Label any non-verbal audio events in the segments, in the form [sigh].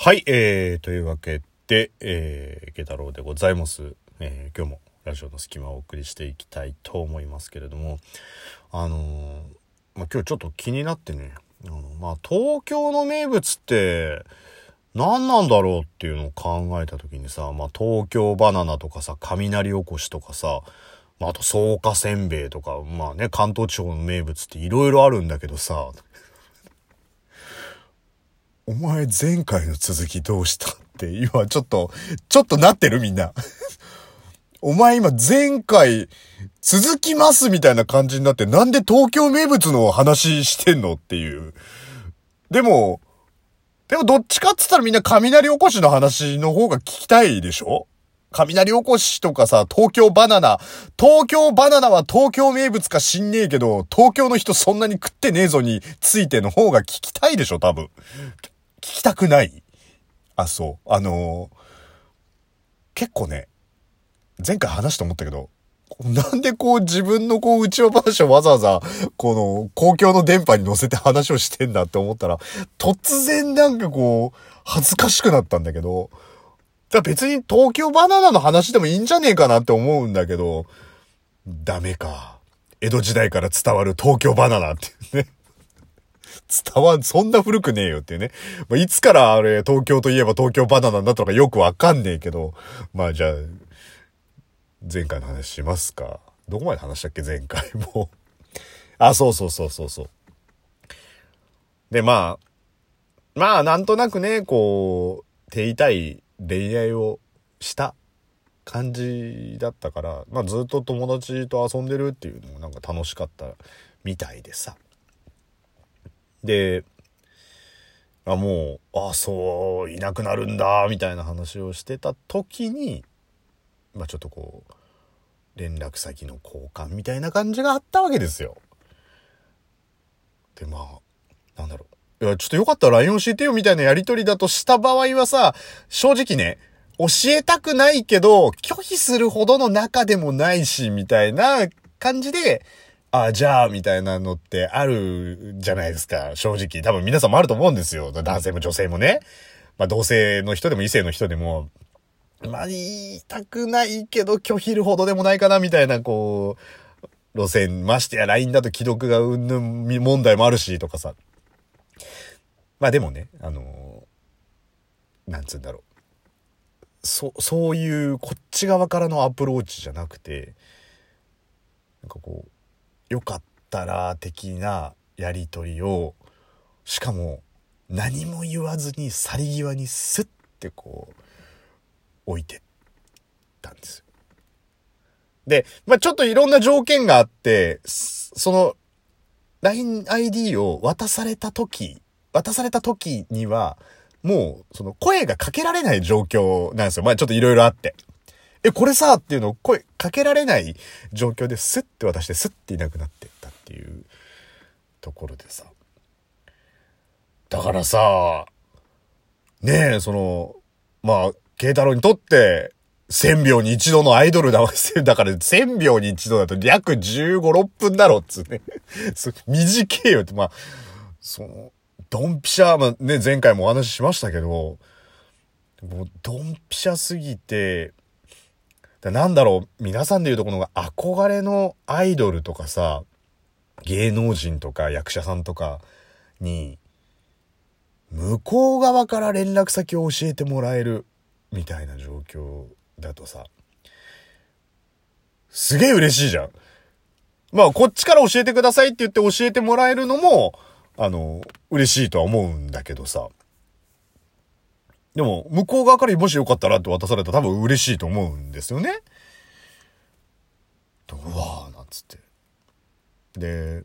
はい、えー、というわけで、えー、ケ太郎でございます。えー、今日もラジオの隙間をお送りしていきたいと思いますけれども、あのーまあ、今日ちょっと気になってね、あのまあ、東京の名物って、何なんだろうっていうのを考えた時にさ、まあ、東京バナナとかさ、雷おこしとかさ、まあ、あと草加せんべいとか、まあね、関東地方の名物っていろいろあるんだけどさ、お前前回の続きどうしたって今ちょっと、ちょっとなってるみんな。[laughs] お前今前回続きますみたいな感じになってなんで東京名物の話してんのっていう。でも、でもどっちかっつったらみんな雷おこしの話の方が聞きたいでしょ？雷おこしとかさ、東京バナナ。東京バナナは東京名物か知んねえけど、東京の人そんなに食ってねえぞについての方が聞きたいでしょ多分。聞きたくない？あ、そう。あのー結構ね、前回話したと思ったけど、なんでこう自分のこう内輪話をわざわざこの公共の電波に乗せて話をしてんだって思ったら、突然なんかこう恥ずかしくなったんだけど、だ別に東京バナナの話でもいいんじゃねえかなって思うんだけど、ダメか。江戸時代から伝わる東京バナナっていうね。伝わん、そんな古くねえよっていうね。まあ、いつからあれ、東京といえば東京バナナになったのかよくわかんねえけど、まあじゃあ、前回の話しますか。どこまで話したっけ前回 [laughs] も。あ、そうそうそうそうそう。で、まあ、まあ、なんとなくね、こう、手痛い恋愛をした感じだったから、まあずっと友達と遊んでるっていうのもなんか楽しかったみたいでさ。で、あ、もう、あ、そう、いなくなるんだ、みたいな話をしてた時に、まあちょっとこう、連絡先の交換みたいな感じがあったわけですよ。で、まあ、なんだろう。いや、ちょっとよかったら LINE 教えてよみたいなやりとりだとした場合はさ、正直ね、教えたくないけど、拒否するほどの仲でもないし、みたいな感じで、あ、じゃあ、みたいなのってあるじゃないですか。正直。多分皆さんもあると思うんですよ。男性も女性もね。まあ、同性の人でも異性の人でも、まあ、言いたくないけど拒否るほどでもないかな、みたいな、こう、路線、ましてや LINE だと既読がうんぬん問題もあるし、とかさ。まあでもね、あのなんつうんだろう。そ、そういうこっち側からのアプローチじゃなくて、なんかこう、よかったら的なやりとりを、しかも何も言わずに去り際にスッてこう、置いてったんですよ。で、まあちょっといろんな条件があって、その LINEID を渡された時、渡された時には、もう、その声がかけられない状況なんですよ。まあちょっといろいろあって。え、これさっていうのを声かけられない状況でスッて渡してスッていなくなってったっていうところでさ。だからさ、ねえ、その、まあ、慶太郎にとって、1000秒に一度のアイドルだわ。[laughs] だから1000秒に一度だと約15、6分だろっつうね。[laughs] 短いよって、まあ、その、ドンピシャ、まあね、前回もお話ししましたけど、もうドンピシャすぎて、だなんだろう、皆さんで言うとこの憧れのアイドルとかさ、芸能人とか役者さんとかに、向こう側から連絡先を教えてもらえるみたいな状況だとさ、すげえ嬉しいじゃん。まあ、こっちから教えてくださいって言って教えてもらえるのも、あの、嬉しいとは思うんだけどさ。でも、向こう側からもしよかったらって渡されたら多分嬉しいと思うんですよね。うわーなんつって。で、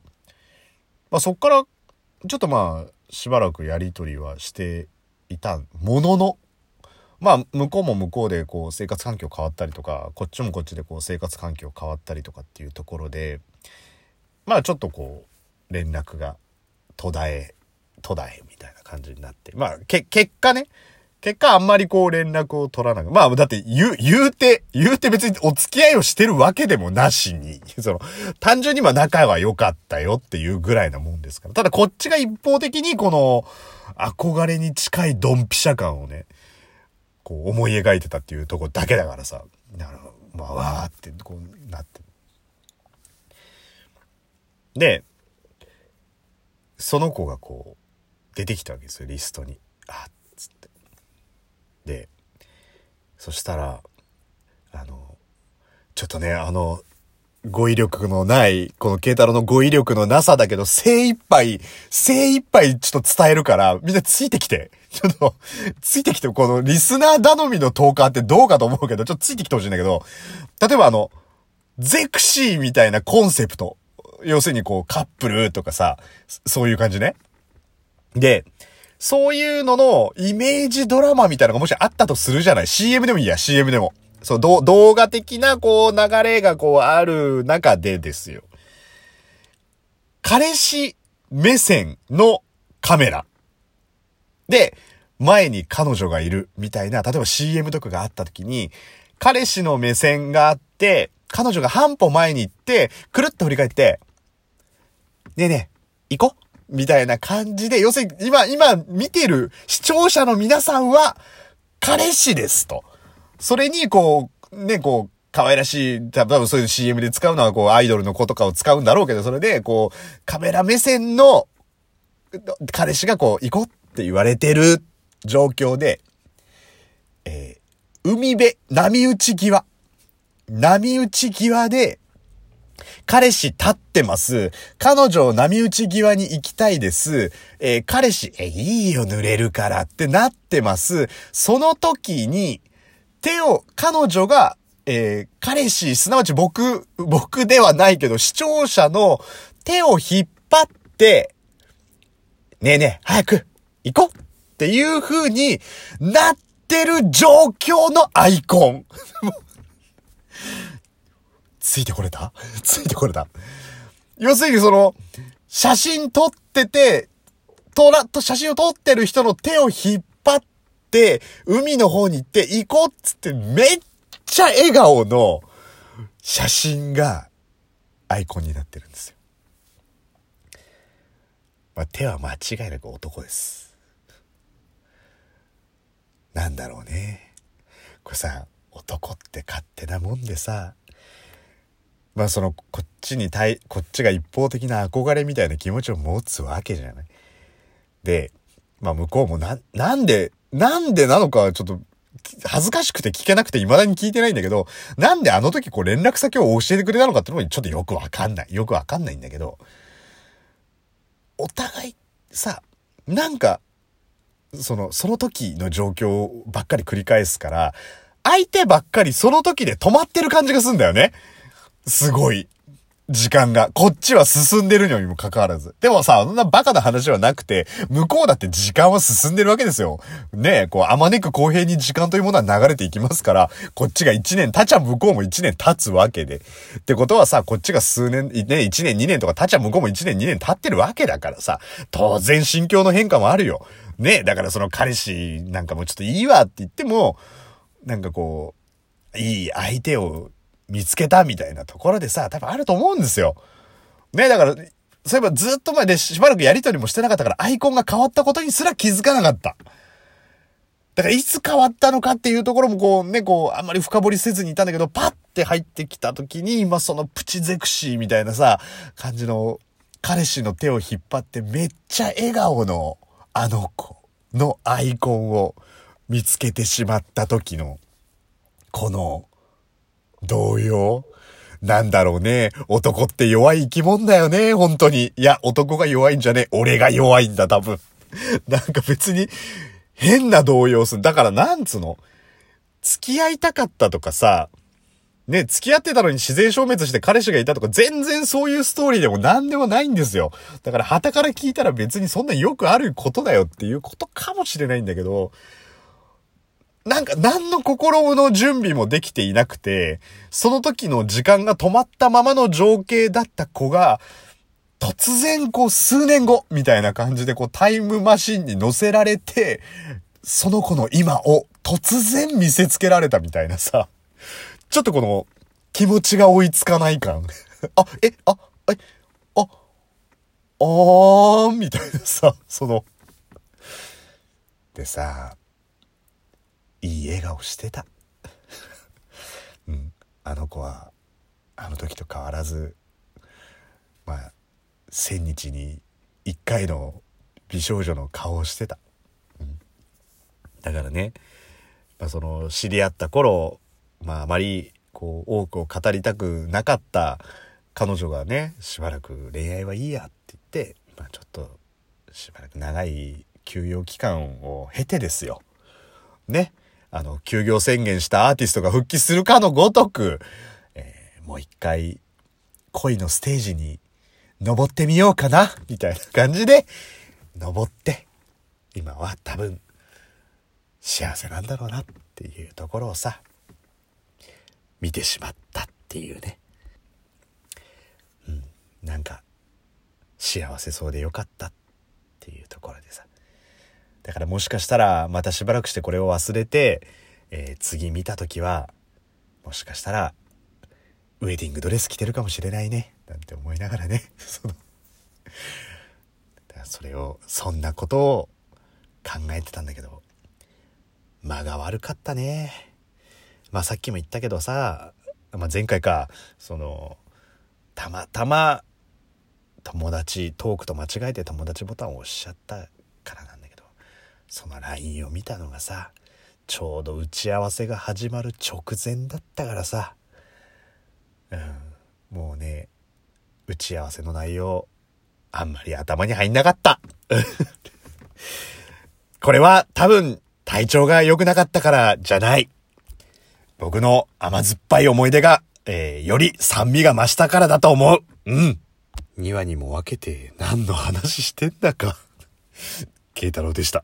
まあそっから、ちょっとまあ、しばらくやりとりはしていたものの、まあ、向こうも向こうでこう生活環境変わったりとか、こっちもこっちでこう生活環境変わったりとかっていうところで、まあちょっとこう、連絡が途絶え、途絶えみたいな感じになって、まあ、け、結果ね、結果あんまりこう連絡を取らなく。まあだって言う、言うて、言うて別にお付き合いをしてるわけでもなしに、[laughs] その、単純にまあ仲は良かったよっていうぐらいなもんですから。ただこっちが一方的にこの、憧れに近いドンピシャ感をね、こう思い描いてたっていうとこだけだからさ、なるほど、まあわーってこうなって。で、その子がこう、出てきたわけですよ、リストに。あっつって。で、そしたら、あの、ちょっとね、あの、語彙力のない、この慶太郎の語彙力のなさだけど、精一杯、精一杯ちょっと伝えるから、みんなついてきて。ちょっと、ついてきて、このリスナー頼みのトーカーってどうかと思うけど、ちょっとついてきてほしいんだけど、例えばあの、ゼクシーみたいなコンセプト。要するにこう、カップルとかさ、そういう感じね。で、そういうののイメージドラマみたいなのがもしあったとするじゃない ?CM でもいいや、CM でも。そう、動画的な、こう、流れがこう、ある中でですよ。彼氏目線のカメラ。で、前に彼女がいるみたいな、例えば CM とかがあった時に、彼氏の目線があって、彼女が半歩前に行って、くるっと振り返って、ねえねえ、行こみたいな感じで、要するに今、今見てる視聴者の皆さんは、彼氏ですと。それに、こう、ね、こう、可愛らしい、多分そういう CM で使うのは、こう、アイドルの子とかを使うんだろうけど、それで、こう、カメラ目線の、彼氏がこう、行こうって言われてる状況で、えー、海辺、波打ち際。波打ち際で、彼氏立ってます。彼女を波打ち際に行きたいです。えー、彼氏、え、いいよ、濡れるからってなってます。その時に、手を、彼女が、えー、彼氏、すなわち僕、僕ではないけど、視聴者の手を引っ張って、ねえねえ、早く、行こうっていう風になってる状況のアイコン。[laughs] ついてこれた？[laughs] ついてこれた？要するにその、写真撮ってて、撮ら、と写真を撮ってる人の手を引っ張って、海の方に行って行こうっつってめっちゃ笑顔の写真がアイコンになってるんですよ。まあ、手は間違いなく男です。なんだろうね。これさ、男って勝手なもんでさ、まあその、こっちに対、こっちが一方的な憧れみたいな気持ちを持つわけじゃない。で、まあ向こうもな、なんでなんでなのかちょっと恥ずかしくて聞けなくて未だに聞いてないんだけど、なんであの時こう連絡先を教えてくれたのかってのもちょっとよくわかんない。よくわかんないんだけど、お互いさ、なんか、その、その時の状況ばっかり繰り返すから、相手ばっかりその時で止まってる感じがすんだよね。すごい。時間が。こっちは進んでるのにもかかわらず。でもさ、そんなバカな話はなくて、向こうだって時間は進んでるわけですよ。ねえ、こう、あまねく公平に時間というものは流れていきますから、こっちが1年、たちゃ向こうも1年経つわけで。ってことはさ、こっちが数年、ね、1年、2年とか、たちゃ向こうも1年、2年経ってるわけだからさ、当然心境の変化もあるよ。ねえ、だからその彼氏なんかもちょっといいわって言っても、なんかこう、いい相手を見つけたみたいなところでさ、多分あると思うんですよ。ね、だから、そういえばずっと前でしばらくやりとりもしてなかったからアイコンが変わったことにすら気づかなかった。だからいつ変わったのかっていうところもこうね、こうあんまり深掘りせずにいたんだけど、パッて入ってきた時に、今そのプチゼクシーみたいなさ、感じの彼氏の手を引っ張ってめっちゃ笑顔のあの子のアイコンを見つけてしまった時の、この動揺なんだろうね。男って弱い生き物だよね、本当に。いや、男が弱いんじゃねえ俺が弱いんだ、多分。[laughs] なんか別に、変な動揺する。だからなんつうの？付き合いたかったとかさ、ね、付き合ってたのに自然消滅して彼氏がいたとか、全然そういうストーリーでも何でもないんですよ。だから、旗から聞いたら別にそんなよくあることだよっていうことかもしれないんだけど、なんか何の心の準備もできていなくて、その時の時間が止まったままの情景だった子が、突然こう数年後みたいな感じでこうタイムマシンに乗せられて、その子の今を突然見せつけられたみたいなさ、ちょっとこの気持ちが追いつかない感。[laughs] あ、え、あ、え、あ、あーんみたいなさ、その。でさ、いい笑顔してた。[laughs] うん。あの子は、あの時と変わらず、まあ、千日に一回の美少女の顔をしてた。うん、だからね、まあ、その知り合った頃、まああまりこう多くを語りたくなかった彼女がね、しばらく恋愛はいいやって言って、まあちょっとしばらく長い休養期間を経てですよ。ね。あの、休業宣言したアーティストが復帰するかのごとく、えー、もう一回恋のステージに登ってみようかな、みたいな感じで、登って、今は多分、幸せなんだろうなっていうところをさ、見てしまったっていうね。うん、なんか、幸せそうでよかったっていうところでさ。だからもしかしたら、またしばらくしてこれを忘れて、えー、次見た時は、もしかしたら、ウェディングドレス着てるかもしれないね。なんて思いながらね、[laughs] そのそれを、そんなことを考えてたんだけど、間が悪かったね。まあさっきも言ったけどさ、まあ、前回か、その、たまたま友達、トークと間違えて友達ボタンを押しちゃった、その LINE を見たのがさ、ちょうど打ち合わせが始まる直前だったからさ、うん、もうね、打ち合わせの内容、あんまり頭に入んなかった。[laughs] これは多分体調が良くなかったからじゃない。僕の甘酸っぱい思い出が、えー、より酸味が増したからだと思う。うん。2話にも分けて何の話してんだか。[laughs] 慶太郎でした。